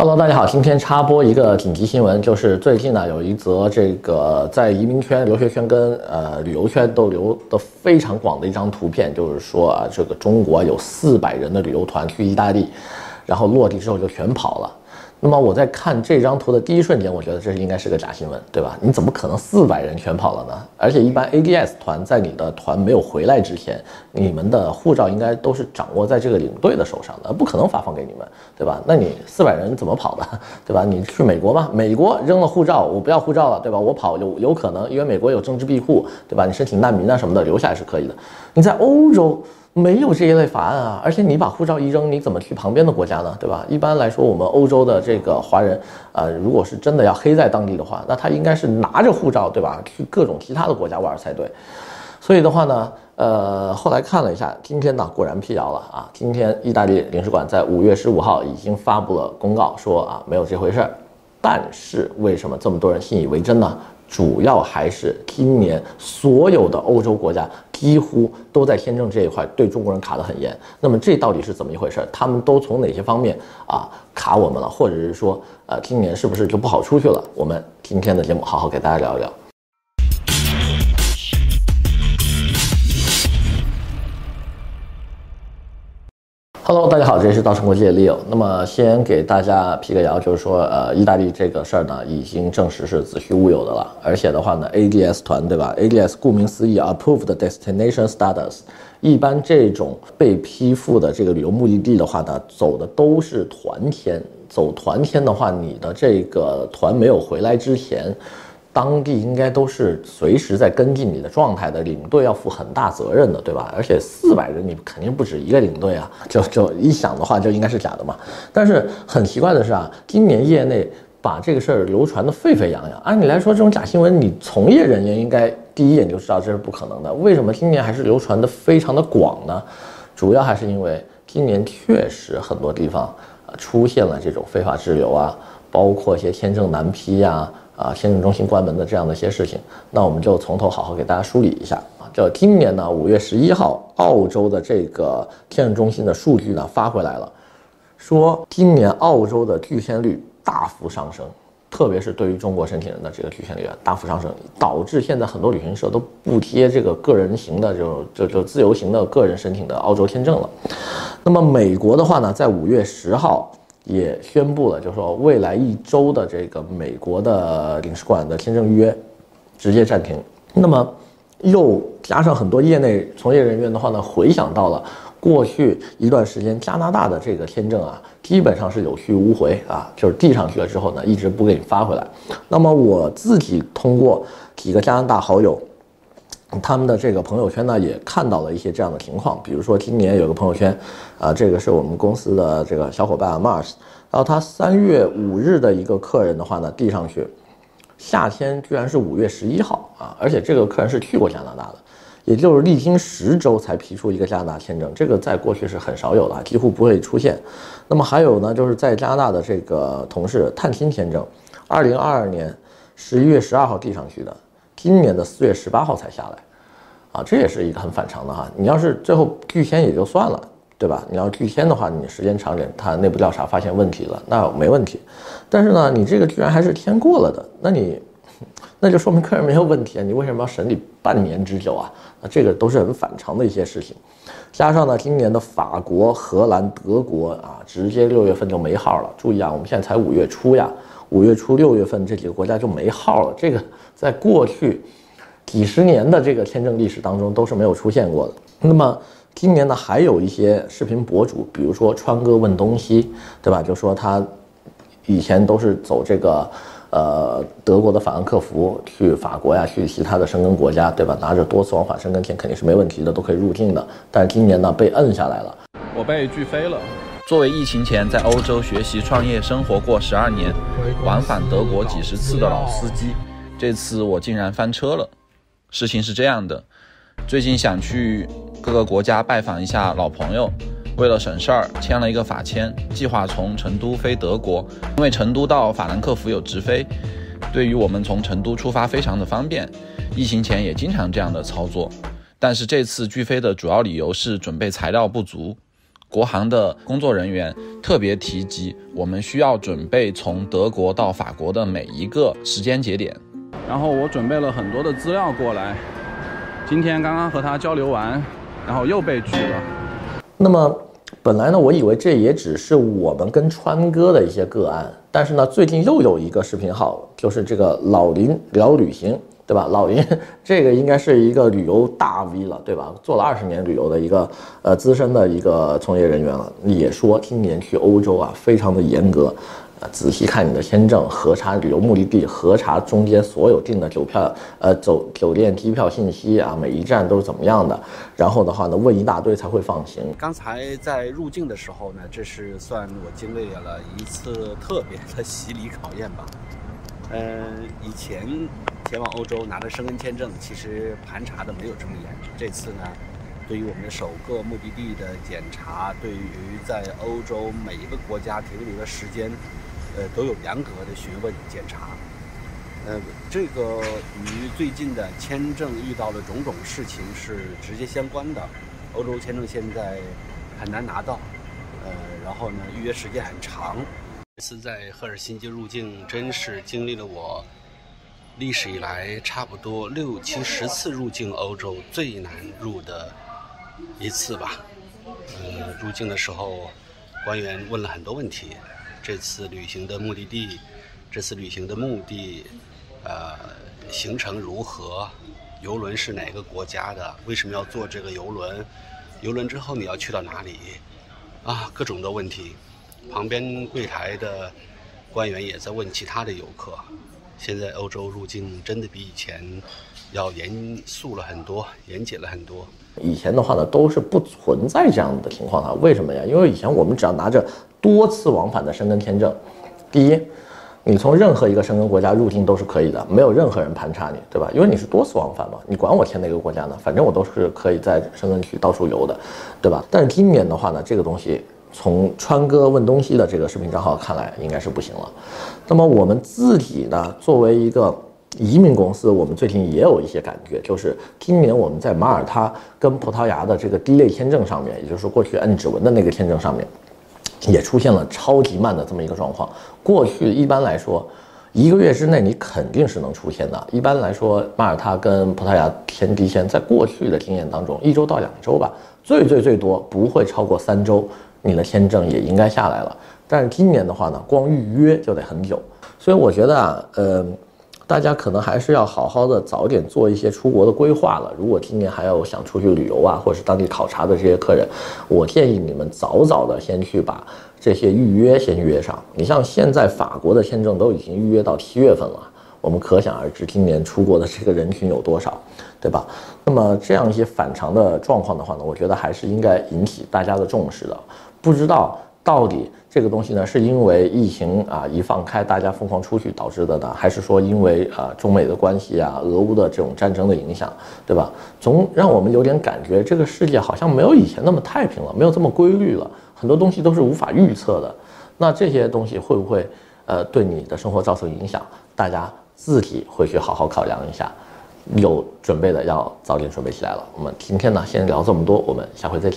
Hello，大家好，今天插播一个紧急新闻，就是最近呢有一则这个在移民圈、留学圈跟呃旅游圈都流的非常广的一张图片，就是说啊，这个中国有四百人的旅游团去意大利，然后落地之后就全跑了。那么我在看这张图的第一瞬间，我觉得这应该是个假新闻，对吧？你怎么可能四百人全跑了呢？而且一般 ADS 团在你的团没有回来之前，你们的护照应该都是掌握在这个领队的手上的，不可能发放给你们，对吧？那你四百人怎么跑的，对吧？你去美国吗？美国扔了护照，我不要护照了，对吧？我跑有有可能，因为美国有政治庇护，对吧？你申请难民啊什么的，留下来是可以的。你在欧洲。没有这一类法案啊，而且你把护照一扔，你怎么去旁边的国家呢？对吧？一般来说，我们欧洲的这个华人，呃，如果是真的要黑在当地的话，那他应该是拿着护照，对吧？去各种其他的国家玩才对。所以的话呢，呃，后来看了一下，今天呢果然辟谣了啊。今天意大利领事馆在五月十五号已经发布了公告，说啊没有这回事儿。但是为什么这么多人信以为真呢？主要还是今年所有的欧洲国家几乎都在签证这一块对中国人卡得很严。那么这到底是怎么一回事？他们都从哪些方面啊卡我们了？或者是说，呃，今年是不是就不好出去了？我们今天的节目好好给大家聊一聊。Hello，大家好，这里是稻盛国际的 Leo。那么先给大家辟个谣，就是说，呃，意大利这个事儿呢，已经证实是子虚乌有的了。而且的话呢，ADS 团，对吧？ADS 顾名思义，Approved Destination Status。一般这种被批复的这个旅游目的地的话呢，走的都是团签。走团签的话，你的这个团没有回来之前。当地应该都是随时在跟进你的状态的，领队要负很大责任的，对吧？而且四百人你肯定不止一个领队啊，就就一想的话就应该是假的嘛。但是很奇怪的是啊，今年业内把这个事儿流传得沸沸扬扬。按理来说，这种假新闻你从业人员应该第一眼就知道这是不可能的，为什么今年还是流传得非常的广呢？主要还是因为今年确实很多地方出现了这种非法滞留啊，包括一些签证难批呀。啊签证中心关门的这样的一些事情，那我们就从头好好给大家梳理一下啊。就今年呢，五月十一号，澳洲的这个签证中心的数据呢发回来了，说今年澳洲的拒签率大幅上升，特别是对于中国申请人的这个拒签率啊大幅上升，导致现在很多旅行社都不贴这个个人型的就就就自由行的个人申请的澳洲签证了。那么美国的话呢，在五月十号。也宣布了，就是说未来一周的这个美国的领事馆的签证预约直接暂停。那么又加上很多业内从业人员的话呢，回想到了过去一段时间加拿大的这个签证啊，基本上是有去无回啊，就是递上去了之后呢，一直不给你发回来。那么我自己通过几个加拿大好友。他们的这个朋友圈呢，也看到了一些这样的情况，比如说今年有个朋友圈，啊，这个是我们公司的这个小伙伴 Mars，然后他三月五日的一个客人的话呢，递上去，夏天居然是五月十一号啊，而且这个客人是去过加拿大的，也就是历经十周才批出一个加拿大签证，这个在过去是很少有的，几乎不会出现。那么还有呢，就是在加拿大的这个同事探亲签证，二零二二年十一月十二号递上去的。今年的四月十八号才下来，啊，这也是一个很反常的哈。你要是最后拒签也就算了，对吧？你要拒签的话，你时间长点，他内部调查发现问题了，那没问题。但是呢，你这个居然还是签过了的，那你，那就说明客人没有问题啊。你为什么要审理半年之久啊？那这个都是很反常的一些事情。加上呢，今年的法国、荷兰、德国啊，直接六月份就没号了。注意啊，我们现在才五月初呀。五月初六月份这几个国家就没号了，这个在过去几十年的这个签证历史当中都是没有出现过的。那么今年呢，还有一些视频博主，比如说川哥问东西，对吧？就说他以前都是走这个呃德国的法兰克福去法国呀，去其他的申根国家，对吧？拿着多次往返申根签肯定是没问题的，都可以入境的。但是今年呢，被摁下来了，我被拒飞了。作为疫情前在欧洲学习、创业、生活过十二年，往返德国几十次的老司机，这次我竟然翻车了。事情是这样的，最近想去各个国家拜访一下老朋友，为了省事儿，签了一个法签，计划从成都飞德国，因为成都到法兰克福有直飞，对于我们从成都出发非常的方便。疫情前也经常这样的操作，但是这次拒飞的主要理由是准备材料不足。国航的工作人员特别提及，我们需要准备从德国到法国的每一个时间节点。然后我准备了很多的资料过来，今天刚刚和他交流完，然后又被拒了。那么本来呢，我以为这也只是我们跟川哥的一些个案，但是呢，最近又有一个视频号，就是这个老林聊旅行。对吧？老林，这个应该是一个旅游大 V 了，对吧？做了二十年旅游的一个呃资深的一个从业人员了，也说今年去欧洲啊，非常的严格，呃，仔细看你的签证，核查旅游目的地，核查中间所有订的酒票，呃，走酒店机票信息啊，每一站都是怎么样的，然后的话呢，问一大堆才会放行。刚才在入境的时候呢，这是算我经历了一次特别的 洗礼考验吧。嗯，以前前往欧洲拿着申根签证，其实盘查的没有这么严。这次呢，对于我们的首个目的地的检查，对于在欧洲每一个国家停留的时间，呃，都有严格的询问检查。呃，这个与最近的签证遇到的种种事情是直接相关的。欧洲签证现在很难拿到，呃，然后呢，预约时间很长。这次在赫尔辛基入境，真是经历了我历史以来差不多六七十次入境欧洲最难入的一次吧。嗯，入境的时候，官员问了很多问题。这次旅行的目的地，这次旅行的目的，呃，行程如何？游轮是哪个国家的？为什么要坐这个游轮？游轮之后你要去到哪里？啊，各种的问题。旁边柜台的官员也在问其他的游客。现在欧洲入境真的比以前要严肃了很多，严谨了很多。以前的话呢，都是不存在这样的情况啊。为什么呀？因为以前我们只要拿着多次往返的申根签证，第一，你从任何一个申根国家入境都是可以的，没有任何人盘查你，对吧？因为你是多次往返嘛，你管我签哪个国家呢？反正我都是可以在申根区到处游的，对吧？但是今年的话呢，这个东西。从川哥问东西的这个视频账号看来，应该是不行了。那么我们自己呢，作为一个移民公司，我们最近也有一些感觉，就是今年我们在马耳他跟葡萄牙的这个 D 类签证上面，也就是说过去摁指纹的那个签证上面，也出现了超级慢的这么一个状况。过去一般来说，一个月之内你肯定是能出签的。一般来说，马耳他跟葡萄牙签低签，在过去的经验当中，一周到两周吧，最最最多不会超过三周。你的签证也应该下来了，但是今年的话呢，光预约就得很久，所以我觉得啊，呃，大家可能还是要好好的早点做一些出国的规划了。如果今年还有想出去旅游啊，或者是当地考察的这些客人，我建议你们早早的先去把这些预约先约上。你像现在法国的签证都已经预约到七月份了。我们可想而知，今年出国的这个人群有多少，对吧？那么这样一些反常的状况的话呢，我觉得还是应该引起大家的重视的。不知道到底这个东西呢，是因为疫情啊一放开，大家疯狂出去导致的呢，还是说因为啊中美的关系啊、俄乌的这种战争的影响，对吧？总让我们有点感觉，这个世界好像没有以前那么太平了，没有这么规律了，很多东西都是无法预测的。那这些东西会不会呃对你的生活造成影响？大家。自己回去好好考量一下，有准备的要早点准备起来了。我们今天呢，先聊这么多，我们下回再见。